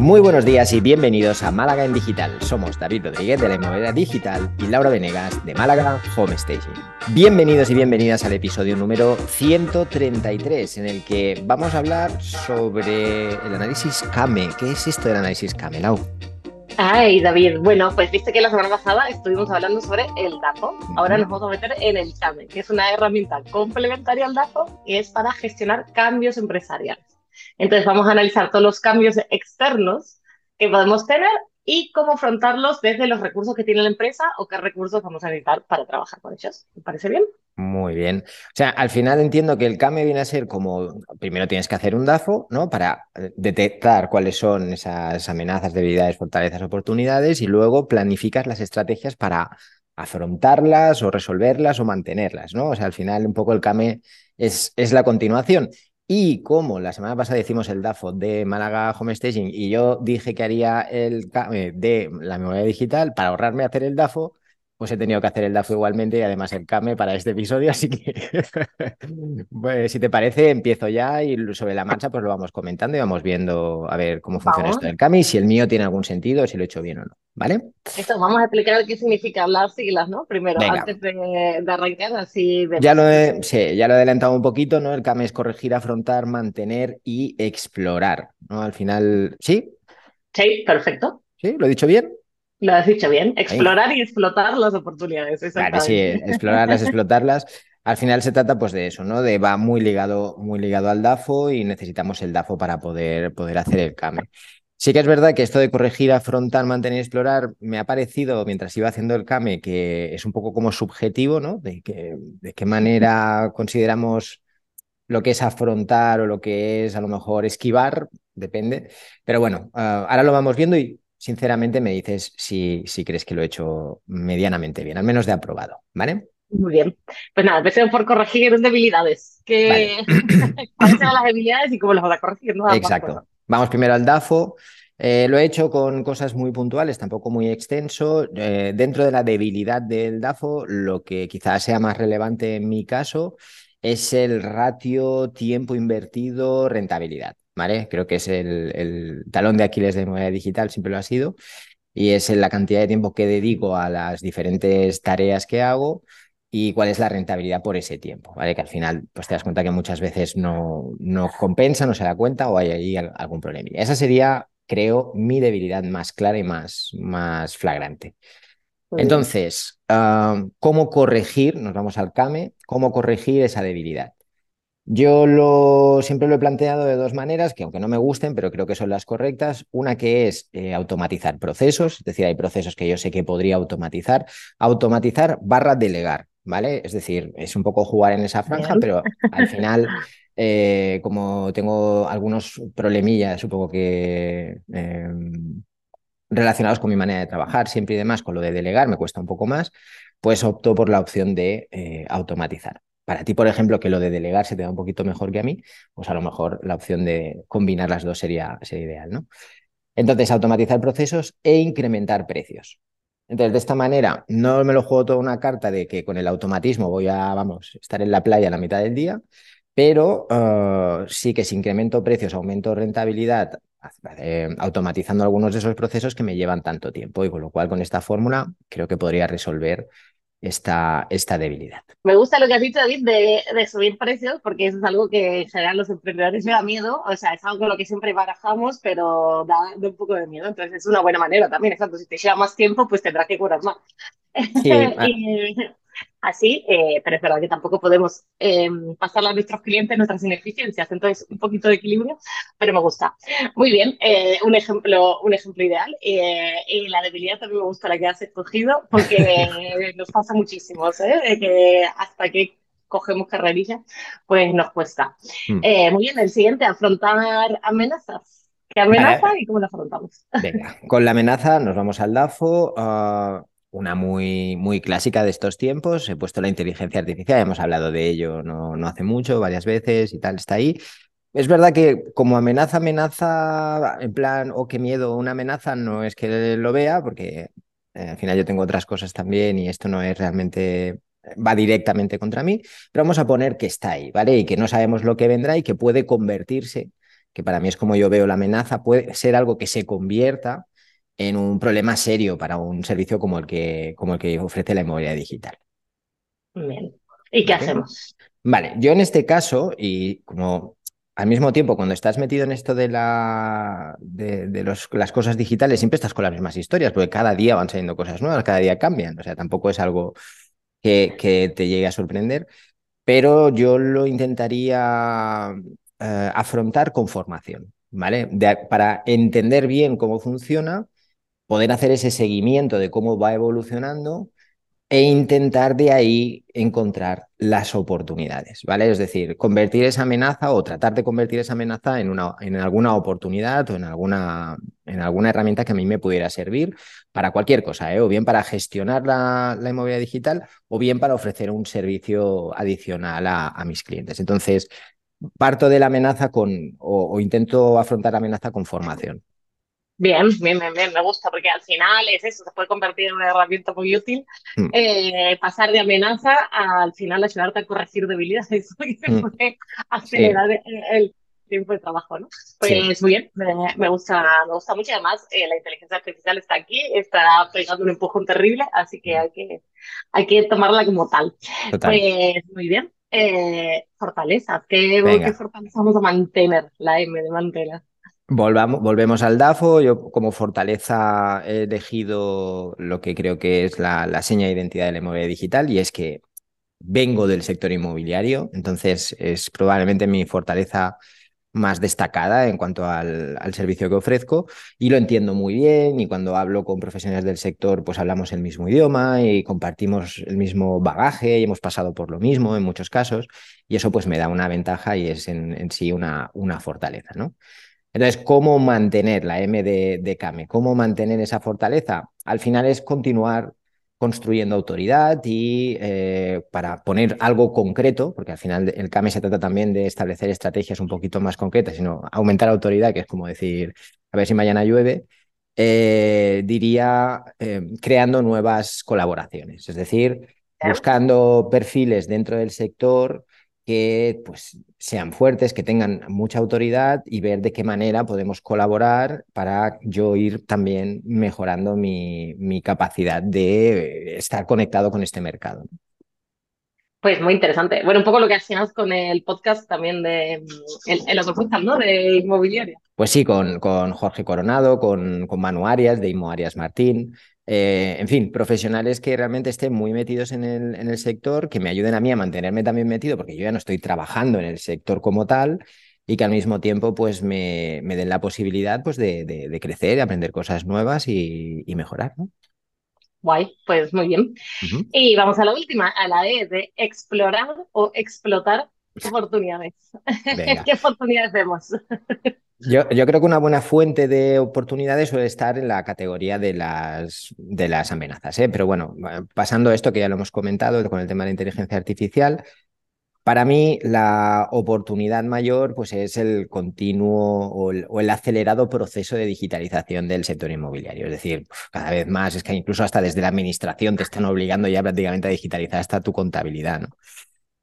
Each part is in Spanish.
Muy buenos días y bienvenidos a Málaga en Digital. Somos David Rodríguez de la Inmobiliaria Digital y Laura Venegas de Málaga Home Staging. Bienvenidos y bienvenidas al episodio número 133 en el que vamos a hablar sobre el análisis CAME. ¿Qué es esto del análisis CAME, Lau? Ay, David, bueno, pues viste que la semana pasada estuvimos hablando sobre el DAFO. Ahora nos vamos a meter en el CAME, que es una herramienta complementaria al DAFO y es para gestionar cambios empresariales. Entonces vamos a analizar todos los cambios externos que podemos tener y cómo afrontarlos desde los recursos que tiene la empresa o qué recursos vamos a necesitar para trabajar con ellos. ¿Te parece bien? Muy bien. O sea, al final entiendo que el CAME viene a ser como, primero tienes que hacer un DAFO, ¿no? Para eh, detectar cuáles son esas amenazas, debilidades, fortalezas, oportunidades y luego planificas las estrategias para afrontarlas o resolverlas o mantenerlas, ¿no? O sea, al final un poco el CAME es, es la continuación. Y como la semana pasada hicimos el DAFO de Málaga Home Staging y yo dije que haría el CAME de la memoria digital para ahorrarme hacer el DAFO, pues he tenido que hacer el DAFO igualmente y además el CAME para este episodio, así que pues, si te parece, empiezo ya y sobre la marcha pues lo vamos comentando y vamos viendo a ver cómo funciona esto del CAME y si el mío tiene algún sentido, si lo he hecho bien o no, ¿vale? Esto, vamos a explicar qué significa las siglas, ¿no? Primero, antes de, arrancar, así... Ya lo, he, sí, ya lo he adelantado un poquito, ¿no? El CAME es corregir, afrontar, mantener y explorar, ¿no? Al final, ¿sí? Sí, perfecto. ¿Sí? ¿Lo he dicho bien? Lo has dicho bien, explorar y explotar las oportunidades. Claro, sí, explorarlas, explotarlas. Al final se trata pues de eso, ¿no? De va muy ligado, muy ligado al DAFO y necesitamos el DAFO para poder, poder hacer el CAME. Sí que es verdad que esto de corregir, afrontar, mantener y explorar me ha parecido mientras iba haciendo el CAME que es un poco como subjetivo, ¿no? De, que, de qué manera consideramos lo que es afrontar o lo que es a lo mejor esquivar, depende. Pero bueno, ah, ahora lo vamos viendo y sinceramente me dices si, si crees que lo he hecho medianamente bien, al menos de aprobado, ¿vale? Muy bien. Pues nada, empecemos por corregir debilidades. ¿Qué... ¿Cuáles son las debilidades y cómo las vas a corregir? Exacto. Vamos primero al DAFO. Eh, lo he hecho con cosas muy puntuales, tampoco muy extenso. Eh, dentro de la debilidad del DAFO, lo que quizás sea más relevante en mi caso es el ratio tiempo invertido rentabilidad. Creo que es el, talón de Aquiles de moneda digital, siempre lo ha sido, y es la cantidad de tiempo que dedico a las diferentes tareas que hago y cuál es la rentabilidad por ese tiempo, ¿vale? Que al final pues te das cuenta que muchas veces no, no compensa, no se da cuenta o hay ahí algún problema. Esa sería, creo, mi debilidad más clara y más, más flagrante. Entonces, ah, ¿cómo corregir? Nos vamos al CAME, ¿cómo corregir esa debilidad? Yo lo, siempre lo he planteado de dos maneras, que aunque no me gusten, pero creo que son las correctas. Una que es eh, automatizar procesos, es decir, hay procesos que yo sé que podría automatizar. Automatizar barra delegar, ¿vale? Es decir, es un poco jugar en esa franja, pero al final, eh, como tengo algunos problemillas, poco que... Em, relacionados con mi manera de trabajar siempre y demás, con lo de delegar me cuesta un poco más, pues opto por la opción de eh, automatizar. Para ti, por ejemplo, que lo de delegar se te da un poquito mejor que a mí, pues a lo mejor la opción de combinar las dos sería, sería ideal, ¿no? Entonces, automatizar procesos e incrementar precios. Entonces, de esta manera, no me lo juego toda una carta de que con el automatismo voy a, vamos, estar en la playa a la mitad del día, pero eh, sí que si incremento precios, aumento rentabilidad, eh, automatizando algunos de esos procesos que me llevan tanto tiempo. Y con lo cual, con esta fórmula, creo que podría resolver esta, esta debilidad. Me gusta lo que has dicho, David, de, de, subir precios, porque eso es algo que en general los emprendedores me da miedo, o sea, es algo con lo que siempre barajamos, pero da, un poco de miedo, entonces es una buena manera también, exacto, si te lleva más tiempo, pues tendrás que curar más. Sí, y, así, eh, pero es verdad que tampoco podemos eh, pasarle a nuestros clientes nuestras ineficiencias, entonces un poquito de equilibrio, pero me gusta. Muy bien, eh, un, ejemplo, un ejemplo ideal. Eh, y la debilidad también me gusta la que has escogido, porque nos pasa muchísimo, ¿eh? que hasta que cogemos carrerilla, pues nos cuesta. Mm. muy bien, el siguiente, afrontar amenazas. ¿Qué amenaza y cómo la afrontamos? Venga, con la amenaza nos vamos al DAFO. Uh, una muy, muy clásica de estos tiempos. He puesto la inteligencia artificial, hemos hablado de ello no, no hace mucho, varias veces y tal, está ahí. Es verdad que como amenaza, amenaza, en plan, o oh, qué miedo, una amenaza, no es que lo vea, porque eh, al final yo tengo otras cosas también y esto no es realmente, va directamente contra mí, pero vamos a poner que está ahí, ¿vale? Y que no sabemos lo que vendrá y que puede convertirse que para mí es como yo veo la amenaza, puede ser algo que se convierta en un problema serio para un servicio como el que, como el que ofrece la inmobiliaria digital. Bien. ¿Y qué hacemos? Vale, yo en este caso, y como al mismo tiempo, cuando estás metido en esto de, la, de, los, las cosas digitales, siempre estás con las mismas historias, porque cada día van saliendo cosas nuevas, cada día cambian. O sea, tampoco es algo que, que te llegue a sorprender, pero yo lo intentaría eh, afrontar con formación, ¿vale? para entender bien cómo funciona, poder hacer ese seguimiento de cómo va evolucionando e intentar de ahí encontrar las oportunidades, ¿vale? Es decir, convertir esa amenaza o tratar de convertir esa amenaza en, una, en alguna oportunidad o en alguna, en alguna herramienta que a mí me pudiera servir para cualquier cosa, ¿eh? o bien para gestionar la, la, inmobiliaria digital o bien para ofrecer un servicio adicional a, mis clientes. Entonces, parto de la amenaza con, o, o intento afrontar la amenaza con formación. Bien, bien, bien, bien, me gusta, porque al final es eso, se puede convertir en una herramienta muy útil. Mm. Eh, pasar de amenaza a, al final ayudarte a corregir debilidades, que mm. puede acelerar el, tiempo de trabajo, ¿no? Pues muy bien, me, gusta, me gusta mucho. Además, eh, la inteligencia artificial está aquí, está pegando un empujón terrible, así que hay que, hay que tomarla como tal. Pues muy bien. Eh, fortalezas, ¿qué, ¿qué fortalezas vamos a mantener? La M de mantener. Volvamos, volvemos al DAFO. Yo como fortaleza he elegido lo que creo que es la, la seña de identidad de la inmobiliaria digital y es que vengo del sector inmobiliario, entonces es probablemente mi fortaleza más destacada en cuanto al, al, servicio que ofrezco y lo entiendo muy bien y cuando hablo con profesionales del sector pues hablamos el mismo idioma y compartimos el mismo bagaje y hemos pasado por lo mismo en muchos casos y eso pues me da una ventaja y es en, en sí una, una fortaleza, ¿no? Entonces, ¿cómo mantener la M de, de Kame? ¿Cómo mantener esa fortaleza? Al final es continuar construyendo autoridad y eh, para poner algo concreto, porque al final el CAME se trata también de establecer estrategias un poquito más concretas, sino aumentar autoridad, que es como decir, a ver si mañana llueve, eh, diría eh, creando nuevas colaboraciones, es decir, buscando perfiles dentro del sector que pues, sean fuertes, que tengan mucha autoridad y ver de qué manera podemos colaborar para yo ir también mejorando mi, mi capacidad de estar conectado con este mercado. Pues muy interesante. Bueno, un poco lo que hacías con el podcast también de el, el otro podcast, ¿no? De inmobiliaria. Pues sí, con, con Jorge Coronado, con, con Manu Arias, de Inmo Arias Martín. Eh, en fin, profesionales que realmente estén muy metidos en el, en el sector, que me ayuden a mí a mantenerme también metido, porque yo ya no estoy trabajando en el sector como tal, y que al mismo tiempo pues me, me den la posibilidad pues de, de, crecer, de aprender cosas nuevas y, y mejorar. ¿no? Guay, pues muy bien. Y vamos a la última, a la E de explorar o explotar oportunidades. ¿Qué oportunidades vemos? Yo, yo, creo que una buena fuente de oportunidades suele estar en la categoría de las, de las amenazas. ¿eh? Pero bueno, pasando a esto que ya lo hemos comentado con el tema de la inteligencia artificial, para mí la oportunidad mayor pues, es el continuo o el, o el, acelerado proceso de digitalización del sector inmobiliario. Es decir, cada vez más, es que incluso hasta desde la administración te están obligando ya prácticamente a digitalizar hasta tu contabilidad. ¿no?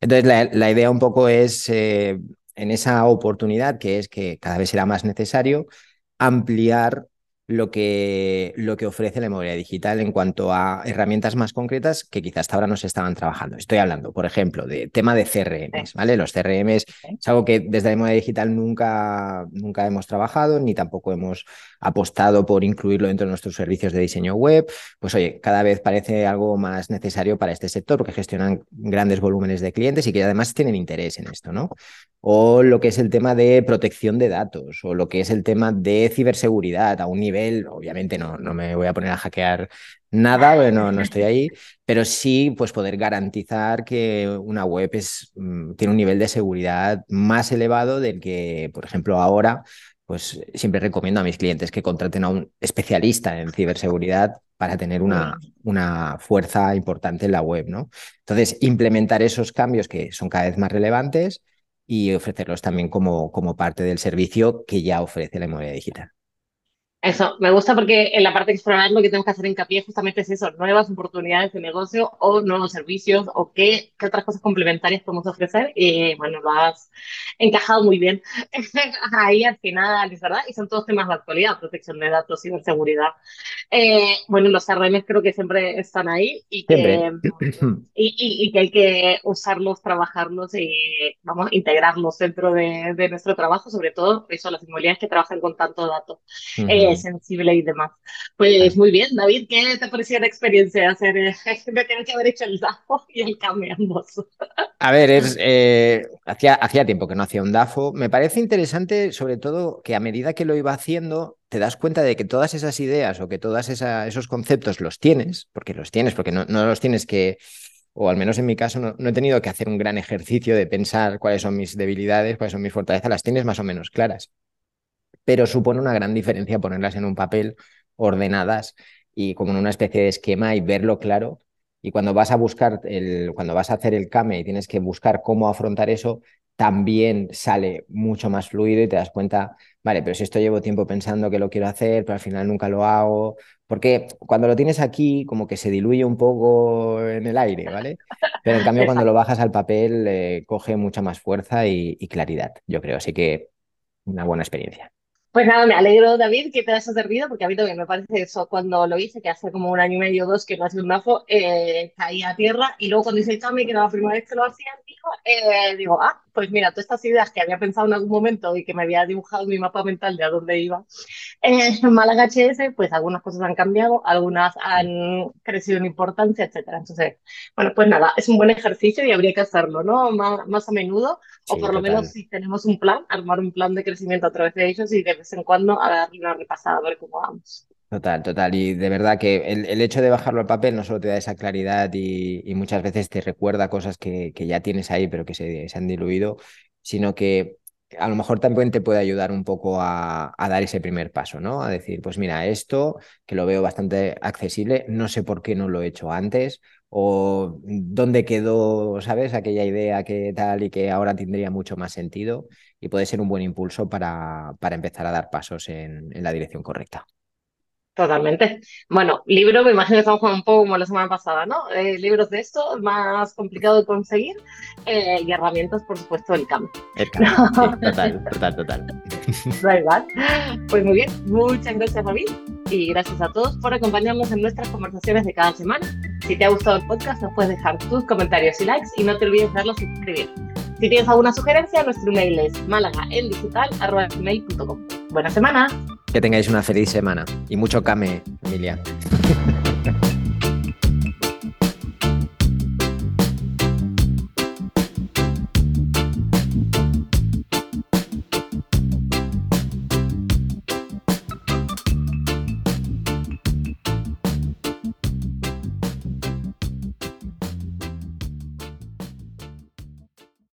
Entonces, la, la idea un poco es eh, en esa oportunidad que es que cada vez será más necesario ampliar lo que, lo que ofrece la inmobiliaria digital en cuanto a herramientas más concretas que quizás hasta ahora no se estaban trabajando. Estoy hablando, por ejemplo, de tema de CRMs, ¿vale? Los CRMs es algo que desde la inmobiliaria digital nunca, nunca hemos trabajado, ni tampoco hemos apostado por incluirlo dentro de nuestros servicios de diseño web. Pues oye, cada vez parece algo más necesario para este sector porque gestionan grandes volúmenes de clientes y que además tienen interés en esto, ¿no? O lo que es el tema de protección de datos, o lo que es el tema de ciberseguridad a un nivel obviamente no, no me voy a poner a hackear nada, bueno, no estoy ahí, pero sí pues poder garantizar que una web es, mm, tiene un nivel de seguridad más elevado del que, por ejemplo, ahora pues siempre recomiendo a mis clientes que contraten a un especialista en ciberseguridad para tener una, una fuerza importante en la web, ¿no? Entonces, implementar esos cambios que son cada vez más relevantes y ofrecerlos también como, como parte del servicio que ya ofrece la inmobiliaria digital. Eso, me gusta porque en la parte de explorar lo que tenemos que hacer hincapié justamente es eso, nuevas oportunidades de negocio o nuevos servicios o qué, qué otras cosas complementarias podemos ofrecer. Y bueno, lo has encajado muy bien ahí al final, es verdad, y son todos temas de actualidad, protección de datos, ciberseguridad. Eh, bueno, los CRM creo que siempre están ahí y que, y, y, y, que hay que usarlos, trabajarlos y vamos, integrarlos dentro de, de nuestro trabajo, sobre todo eso, las inmobiliarias que trabajan con tanto dato. Uh -huh. eh, sensible y demás. Pues muy bien, David, ¿qué te pareció la experiencia de hacer, eh, de tener que haber hecho el DAFO y el CAME ambos? A ver, es, eh, hacía, hacía tiempo que no hacía un DAFO. Me parece interesante, sobre todo, que a medida que lo iba haciendo, te das cuenta de que todas esas ideas o que todos esos conceptos los tienes, porque los tienes, porque no, no los tienes que o al menos en mi caso, no, he tenido que hacer un gran ejercicio de pensar cuáles son mis debilidades, cuáles son mis fortalezas, las tienes más o menos claras pero supone una gran diferencia ponerlas en un papel ordenadas y como en una especie de esquema y verlo claro. Y cuando vas a buscar, el, cuando vas a hacer el CAME y tienes que buscar cómo afrontar eso, también sale mucho más fluido y te das cuenta, vale, pero si esto llevo tiempo pensando que lo quiero hacer, pero al final nunca lo hago, porque cuando lo tienes aquí como que se diluye un poco en el aire, ¿vale? Pero en cambio cuando lo bajas al papel eh, coge mucha más fuerza y, y claridad, yo creo, así que una buena experiencia. Pues nada, me alegro, David, que te haya servido, porque a mí también me parece eso, cuando lo hice, que hace como un año y medio o dos que no hacía un DAFO, eh, caí a tierra, y luego cuando hice el cambio, que era la primera vez que lo hacía, digo, eh, digo, ah, pues mira, todas estas ideas que había pensado en algún momento y que me había dibujado mi mapa mental de a dónde iba, eh, en Málaga HS, pues algunas cosas han cambiado, algunas han crecido en importancia, etcétera. Entonces, bueno, pues nada, es un buen ejercicio y habría que hacerlo, ¿no? Más, más a menudo, o por lo menos si tenemos un plan, armar un plan de crecimiento a través de ellos y de vez en cuando a darle una repasada a ver cómo vamos. Total, total. Y de verdad que el, el, hecho de bajarlo al papel no solo te da esa claridad y, y muchas veces te recuerda cosas que, que, ya tienes ahí pero que se, se, han diluido, sino que a lo mejor también te puede ayudar un poco a, a, dar ese primer paso, ¿no? A decir, pues mira, esto que lo veo bastante accesible, no sé por qué no lo he hecho antes o dónde quedó, ¿sabes? Aquella idea que tal y que ahora tendría mucho más sentido y puede ser un buen impulso para, para empezar a dar pasos en, en la dirección correcta. Totalmente. Bueno, libro, me imagino que estamos un poco como la semana pasada, ¿no? Eh, libros de esto, más complicado de conseguir, eh, y herramientas, por supuesto, del campo. El campo, sí, total, total, total. Da igual. Pues muy bien, muchas gracias, David, y gracias a todos por acompañarnos en nuestras conversaciones de cada semana. Si te ha gustado el podcast, nos puedes dejar tus comentarios y likes, y no te olvides darlos y suscribir. Si tienes alguna sugerencia, nuestro email es malagaendigital.com. Buena semana. Que tengáis una feliz semana y mucho came, Emilia.